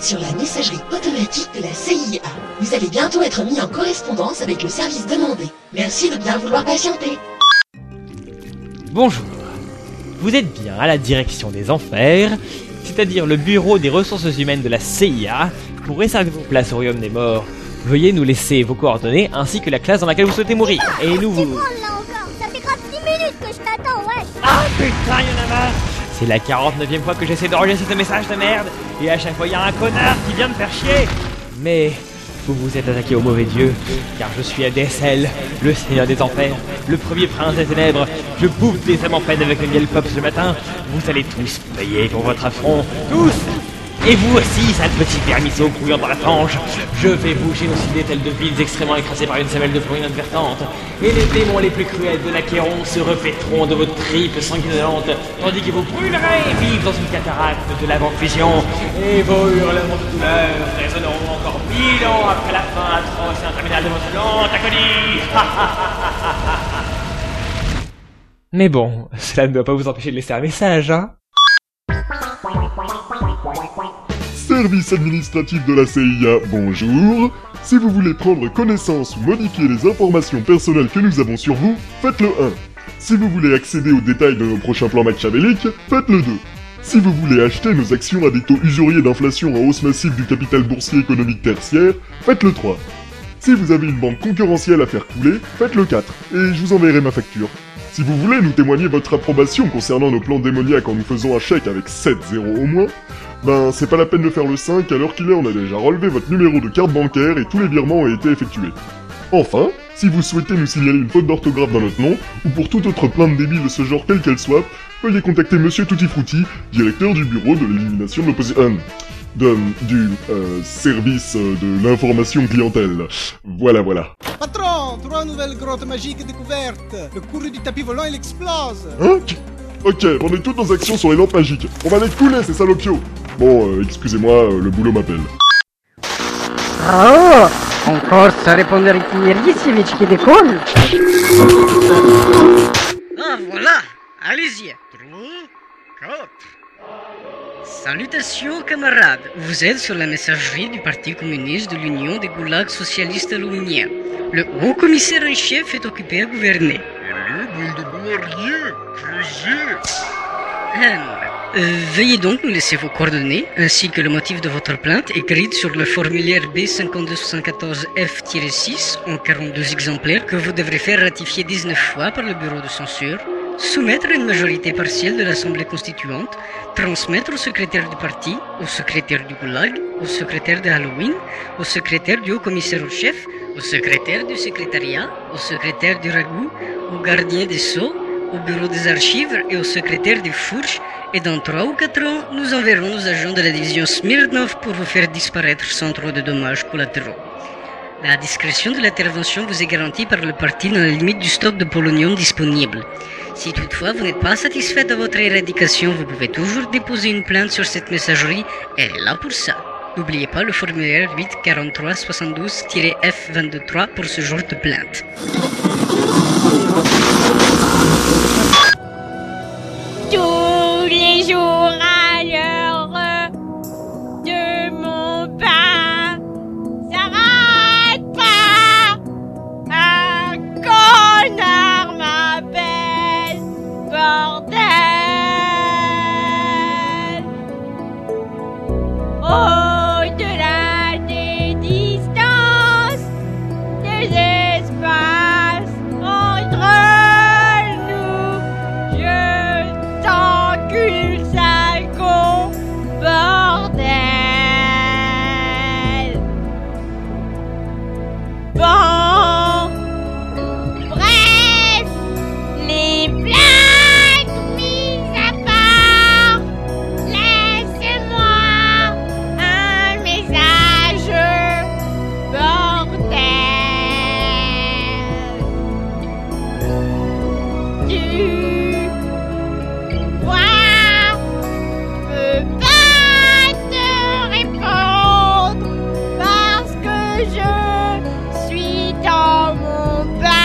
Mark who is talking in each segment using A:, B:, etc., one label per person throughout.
A: êtes sur la messagerie automatique de la CIA. Vous allez bientôt être mis en correspondance avec le service demandé. Merci de bien vouloir patienter.
B: Bonjour. Vous êtes bien à la direction des enfers, c'est-à-dire le bureau des ressources humaines de la CIA, pour réserver vos places au royaume des morts. Veuillez nous laisser vos coordonnées ainsi que la classe dans laquelle vous souhaitez mourir. Et nous vous...
C: là encore Ça fait grave 10 minutes que je t'attends, ouais
B: Ah putain, y'en a marre C'est la 49ème fois que j'essaie d'enregistrer ce message de merde, et à chaque fois y a un connard qui vient me faire chier Mais vous vous êtes attaqué au mauvais dieu, car je suis ADSL, le seigneur des enfers, le premier prince des ténèbres. Je bouffe des âmes en avec le miel pop ce matin. Vous allez tous payer pour votre affront, tous et vous aussi, sale petit vermisseau grouillant dans la fange, je vais vous génocider tels de villes extrêmement écrasées par une semelle de fourrure inadvertante, et les démons les plus cruels de l'Achéron se revêtront de vos tripes sanguinolentes, tandis que vous brûlerez vivre dans une cataracte de l'avant-fusion, et vos hurlements de douleur résonneront encore mille ans après la fin atroce et interminable de votre lente agonie. Mais bon, cela ne doit pas vous empêcher de laisser un message, hein
D: Service administratif de la CIA, bonjour. Si vous voulez prendre connaissance ou modifier les informations personnelles que nous avons sur vous, faites le 1. Si vous voulez accéder aux détails de nos prochains plans machiavéliques, faites le 2. Si vous voulez acheter nos actions à des taux usuriers d'inflation en hausse massive du capital boursier économique tertiaire, faites le 3. Si vous avez une banque concurrentielle à faire couler, faites le 4, et je vous enverrai ma facture. Si vous voulez nous témoigner votre approbation concernant nos plans démoniaques en nous faisant un chèque avec 7 zéros au moins, ben c'est pas la peine de faire le 5, à l'heure qu'il est on a déjà relevé votre numéro de carte bancaire et tous les virements ont été effectués. Enfin, si vous souhaitez nous signaler une faute d'orthographe dans notre nom, ou pour toute autre plainte débile de ce genre quelle qu'elle soit, veuillez contacter Monsieur Tutti Frutti, directeur du bureau de l'élimination de l'opposition... de, du euh, service de l'information clientèle. Voilà, voilà.
E: Patron, trois nouvelles grottes magiques découvertes. Le du tapis volant, il explose.
D: Hein? Ok, on est toutes nos actions sur les lampes magiques. On va les couler, ces salopios Bon, euh, excusez-moi, euh, le boulot m'appelle.
F: Oh, encore ça répondre qui décolle.
G: Ah voilà, allez-y. 3, 4. Salutations camarades, vous êtes sur la messagerie du Parti communiste de l'Union des goulags socialistes aluminiens. Le haut commissaire en chef est occupé à gouverner. Euh, veuillez donc nous laisser vos coordonnées ainsi que le motif de votre plainte écrite sur le formulaire B5274F-6 en 42 exemplaires que vous devrez faire ratifier 19 fois par le bureau de censure, soumettre une majorité partielle de l'Assemblée constituante, transmettre au secrétaire du parti, au secrétaire du Goulag, au secrétaire de Halloween, au secrétaire du haut commissaire au chef, au secrétaire du secrétariat, au secrétaire du ragoût, au gardien des sceaux, au bureau des archives et au secrétaire des fourches, et dans trois ou quatre ans, nous enverrons nos agents de la division Smirnov pour vous faire disparaître sans trop de dommages collatéraux. La discrétion de l'intervention vous est garantie par le parti dans la limite du stock de polonium disponible. Si toutefois vous n'êtes pas satisfait de votre éradication, vous pouvez toujours déposer une plainte sur cette messagerie, elle est là pour ça. N'oubliez pas le formulaire 843 72-F223 pour ce genre de plainte.
C: Des je suis dans mon bain.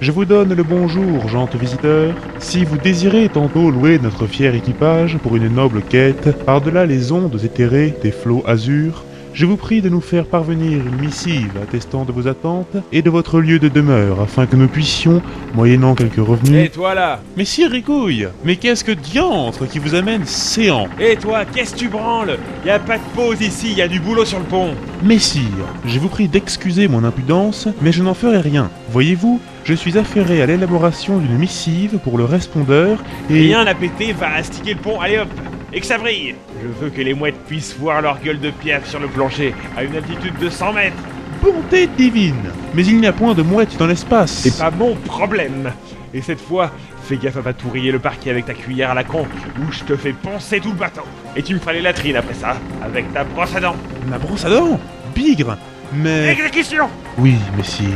H: Je vous donne le bonjour, gentes visiteurs. Si vous désirez tantôt louer notre fier équipage pour une noble quête, par-delà les ondes éthérées des flots azur, je vous prie de nous faire parvenir une missive attestant de vos attentes et de votre lieu de demeure, afin que nous puissions, moyennant quelques
B: Et
H: revenus...
B: toi là
H: Messire Ricouille, mais qu'est-ce que diantre qui vous amène séant
B: Et toi, qu'est-ce que tu branles? Y a pas de pause ici, y a du boulot sur le pont.
H: Messire, je vous prie d'excuser mon impudence, mais je n'en ferai rien. Voyez-vous, je suis affairé à l'élaboration d'une missive pour le respondeur et...
B: Rien à péter, va astiquer le pont, allez hop Et que ça brille Je veux que les mouettes puissent voir leur gueule de pierre sur le plancher, à une altitude de 100 mètres.
H: Bonté divine Mais il n'y a point de mouette dans l'espace
B: C'est pas mon problème Et cette fois, fais gaffe à pas touriller le parquet avec ta cuillère à la con, ou je te fais poncer tout le bateau. Et tu me feras les latrines après ça, avec ta brosse à dents.
H: Ma brosse à dents Bigre Mais...
B: Exécution
H: Oui, messire.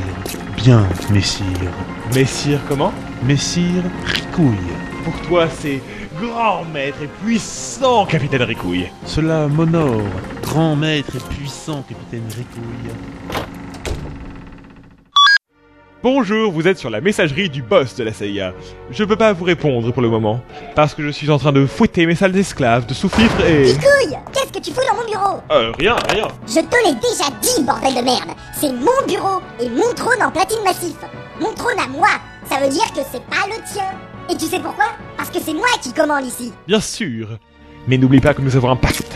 H: Bien, messire.
B: Messire comment?
H: Messire Ricouille.
B: Pour toi, c'est grand maître et puissant capitaine Ricouille.
H: Cela m'honore, grand maître et puissant capitaine Ricouille.
B: Bonjour, vous êtes sur la messagerie du boss de la CIA. Je peux pas vous répondre pour le moment, parce que je suis en train de fouetter mes sales esclaves de sous-fifre et...
I: Couille Qu'est-ce que tu fous dans mon bureau?
B: Euh, rien, rien.
I: Je te l'ai déjà dit, bordel de merde C'est mon bureau et mon trône en platine massif Mon trône à moi Ça veut dire que c'est pas le tien Et tu sais pourquoi? Parce que c'est moi qui commande ici
B: Bien sûr. Mais n'oublie pas que nous avons un pacte.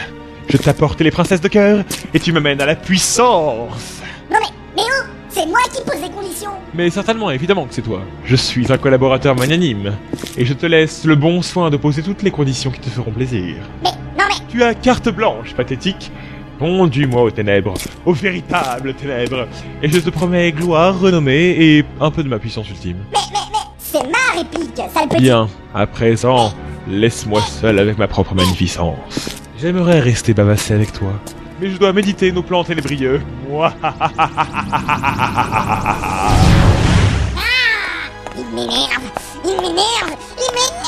B: Je t'apporte les princesses de cœur, et tu m'amènes à la puissance.
I: Non mais, mais oh C'est moi qui pose les conditions
B: Mais certainement, évidemment que c'est toi. Je suis un collaborateur magnanime, et je te laisse le bon soin de poser toutes les conditions qui te feront plaisir.
I: Mais, non mais,
B: Tu as carte blanche, pathétique. Conduis-moi aux ténèbres, aux véritables ténèbres, et je te promets gloire, renommée et un peu de ma puissance ultime.
I: mais, réplique, sale petit
B: Bien, à présent, laisse-moi seul avec ma propre magnificence. J'aimerais rester bavassé avec toi, mais je dois méditer nos plans ténébrieux. Moi,
I: Il m'énerve Il m'énerve Il m'énerve